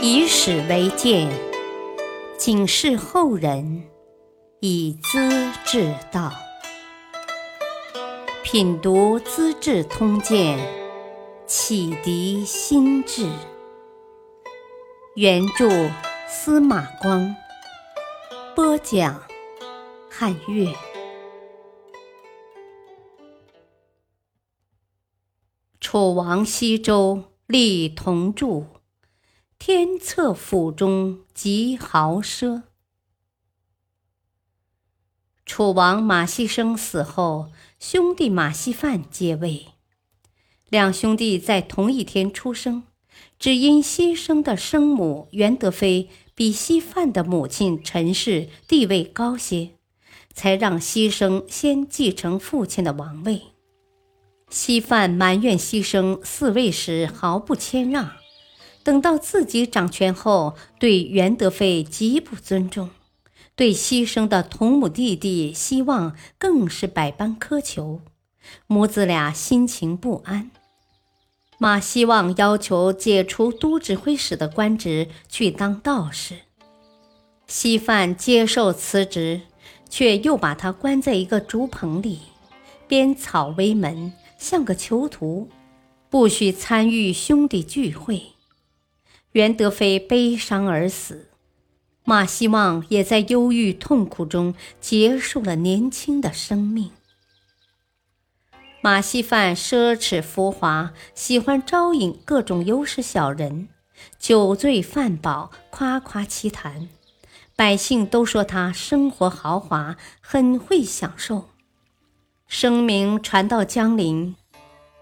以史为鉴，警示后人，以资治道。品读《资治通鉴》，启迪心智。原著司马光，播讲汉乐。楚王西周立同柱，天策府中极豪奢。楚王马希生死后，兄弟马希范接位。两兄弟在同一天出生，只因希生的生母元德妃比希范的母亲陈氏地位高些，才让希生先继承父亲的王位。希范埋怨希生嗣位时毫不谦让，等到自己掌权后，对袁德妃极不尊重，对牺牲的同母弟弟希望更是百般苛求，母子俩心情不安。马希望要求解除都指挥使的官职，去当道士。希范接受辞职，却又把他关在一个竹棚里，编草为门。像个囚徒，不许参与兄弟聚会。元德妃悲伤而死，马希望也在忧郁痛苦中结束了年轻的生命。马希范奢侈浮华，喜欢招引各种优势小人，酒醉饭饱，夸夸其谈，百姓都说他生活豪华，很会享受。声名传到江陵，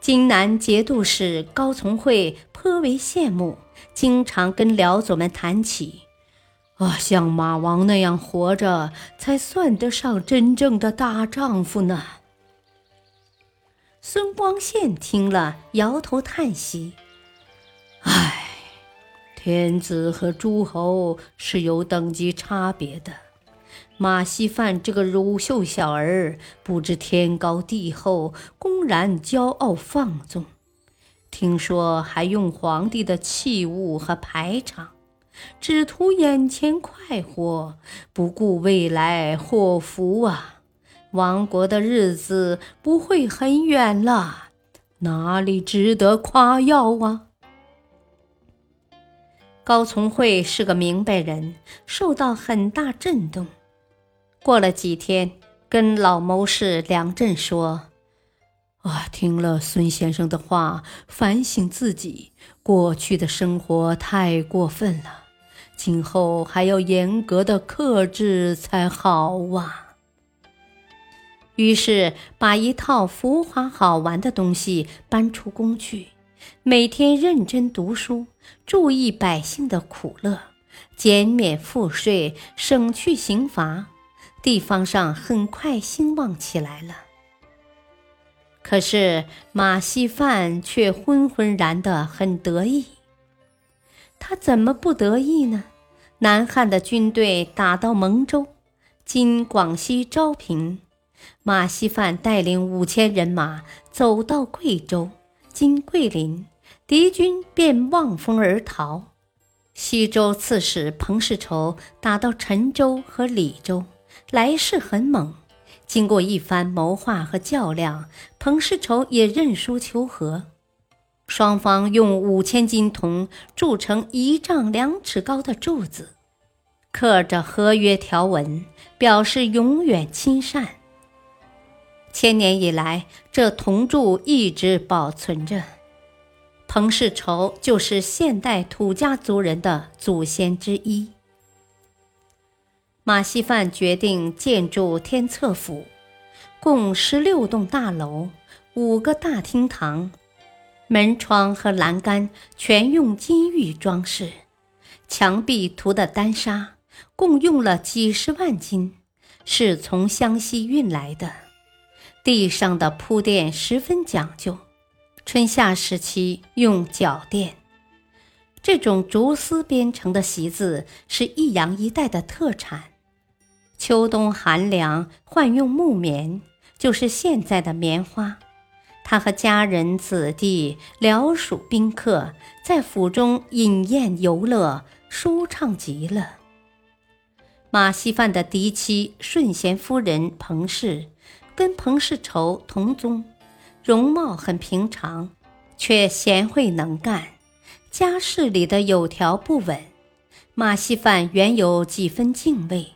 荆南节度使高从诲颇为羡慕，经常跟辽左们谈起：“啊，像马王那样活着，才算得上真正的大丈夫呢。”孙光宪听了，摇头叹息：“唉，天子和诸侯是有等级差别的。”马希范这个乳臭小儿，不知天高地厚，公然骄傲放纵，听说还用皇帝的器物和排场，只图眼前快活，不顾未来祸福啊！亡国的日子不会很远了，哪里值得夸耀啊？高从诲是个明白人，受到很大震动。过了几天，跟老谋士梁振说：“啊，听了孙先生的话，反省自己过去的生活太过分了，今后还要严格的克制才好啊。”于是把一套浮华好玩的东西搬出宫去，每天认真读书，注意百姓的苦乐，减免赋税，省去刑罚。地方上很快兴旺起来了。可是马希范却昏昏然的很得意。他怎么不得意呢？南汉的军队打到蒙州（今广西昭平），马希范带领五千人马走到贵州（今桂林），敌军便望风而逃。西周刺史彭世仇打到陈州和李州。来势很猛，经过一番谋划和较量，彭世仇也认输求和。双方用五千斤铜铸成一丈两尺高的柱子，刻着合约条文，表示永远亲善。千年以来，这铜柱一直保存着。彭世仇就是现代土家族人的祖先之一。马希范决定建筑天策府，共十六栋大楼，五个大厅堂，门窗和栏杆全用金玉装饰，墙壁涂的丹砂共用了几十万斤，是从湘西运来的。地上的铺垫十分讲究，春夏时期用脚垫。这种竹丝编成的席子是益阳一带的特产。秋冬寒凉，换用木棉，就是现在的棉花。他和家人、子弟、僚属、宾客在府中饮宴游乐，舒畅极了。马希范的嫡妻顺贤夫人彭氏，跟彭世仇同宗，容貌很平常，却贤惠能干，家事里的有条不紊。马希范原有几分敬畏，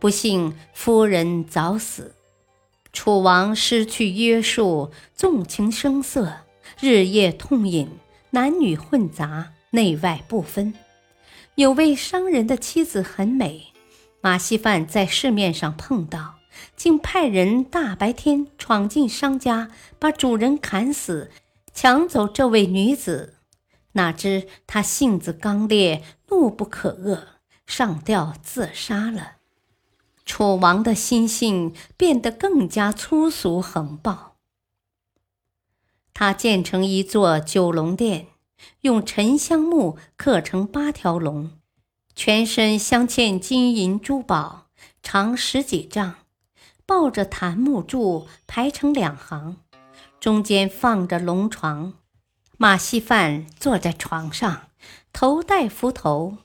不幸夫人早死。楚王失去约束，纵情声色，日夜痛饮，男女混杂，内外不分。有位商人的妻子很美，马希范在市面上碰到，竟派人大白天闯进商家，把主人砍死，抢走这位女子。哪知他性子刚烈，怒不可遏，上吊自杀了。楚王的心性变得更加粗俗横暴。他建成一座九龙殿，用沉香木刻成八条龙，全身镶嵌金银珠宝，长十几丈，抱着檀木柱排成两行，中间放着龙床，马希范坐在床上，头戴幞头。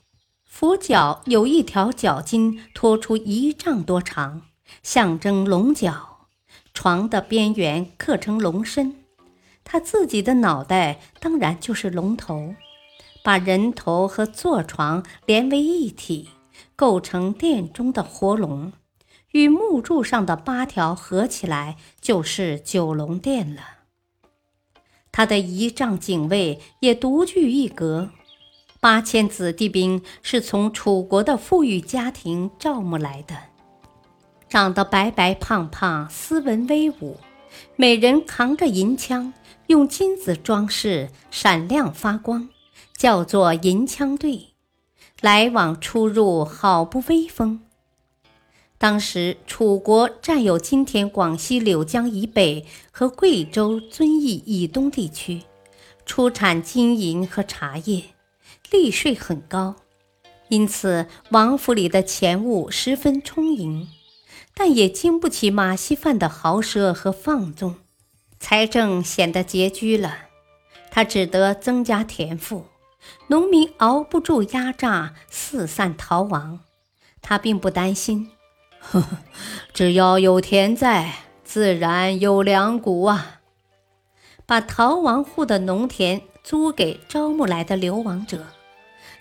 佛脚有一条脚筋拖出一丈多长，象征龙角；床的边缘刻成龙身，他自己的脑袋当然就是龙头，把人头和坐床连为一体，构成殿中的活龙，与木柱上的八条合起来就是九龙殿了。他的仪仗警卫也独具一格。八千子弟兵是从楚国的富裕家庭招募来的，长得白白胖胖、斯文威武，每人扛着银枪，用金子装饰，闪亮发光，叫做银枪队，来往出入好不威风。当时楚国占有今天广西柳江以北和贵州遵义以东地区，出产金银和茶叶。利税很高，因此王府里的钱物十分充盈，但也经不起马希范的豪奢和放纵，财政显得拮据了。他只得增加田赋，农民熬不住压榨，四散逃亡。他并不担心，呵呵，只要有田在，自然有粮谷啊。把逃亡户的农田租给招募来的流亡者。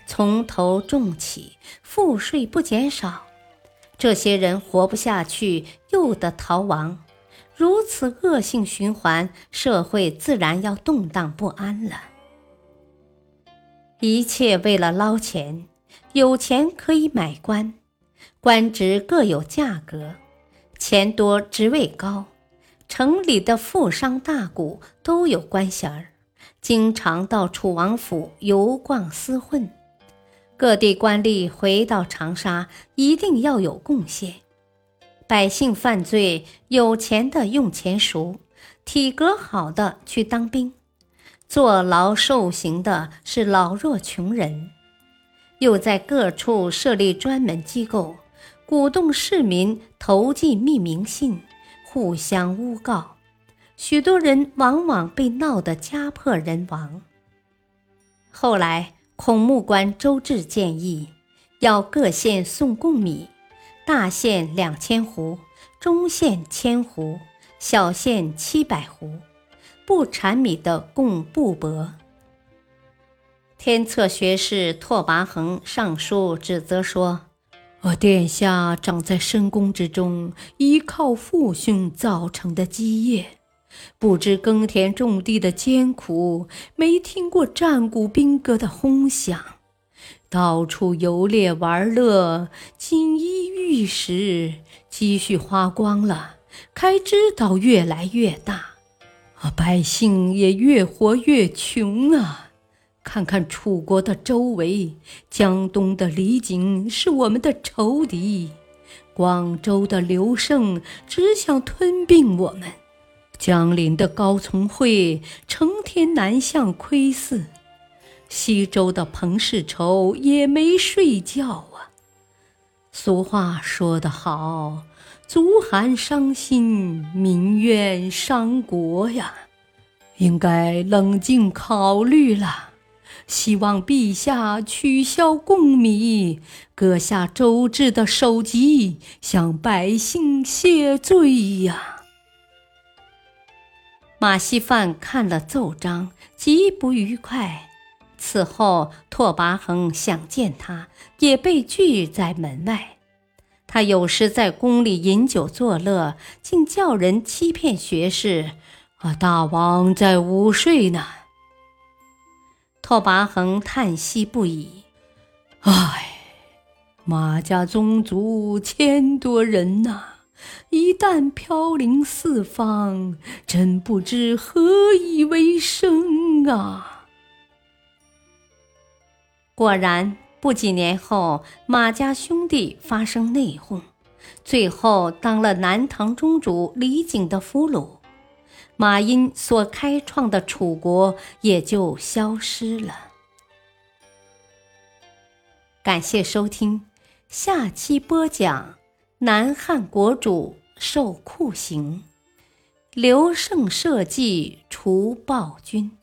从头重起，赋税不减少，这些人活不下去，又得逃亡，如此恶性循环，社会自然要动荡不安了。一切为了捞钱，有钱可以买官，官职各有价格，钱多职位高，城里的富商大贾都有官衔儿，经常到楚王府游逛厮混。各地官吏回到长沙，一定要有贡献。百姓犯罪，有钱的用钱赎，体格好的去当兵，坐牢受刑的是老弱穷人。又在各处设立专门机构，鼓动市民投寄匿名信，互相诬告。许多人往往被闹得家破人亡。后来。孔目官周至建议，要各县送贡米，大县两千斛，中县千斛，小县七百斛，不产米的贡布帛。天策学士拓跋恒上书指责说：“我殿下长在深宫之中，依靠父兄造成的基业。”不知耕田种地的艰苦，没听过战鼓兵歌的轰响，到处游猎玩乐，锦衣玉食，积蓄花光了，开支倒越来越大，啊，百姓也越活越穷啊！看看楚国的周围，江东的李景是我们的仇敌，广州的刘胜只想吞并我们。江陵的高从诲成天南向窥伺，西周的彭世仇也没睡觉啊。俗话说得好，足寒伤心，民怨伤国呀。应该冷静考虑了。希望陛下取消贡米，割下周至的首级，向百姓谢罪呀！马希范看了奏章，极不愉快。此后，拓跋恒想见他，也被拒在门外。他有时在宫里饮酒作乐，竟叫人欺骗学士：“啊，大王在午睡呢。”拓跋恒叹息不已：“唉，马家宗族千多人呐，一旦飘零四方，真不知何以为生啊！”果然，不几年后，马家兄弟发生内讧，最后当了南唐中主李璟的俘虏。马殷所开创的楚国也就消失了。感谢收听，下期播讲南汉国主受酷刑，刘胜设计除暴君。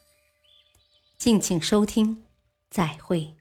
敬请收听，再会。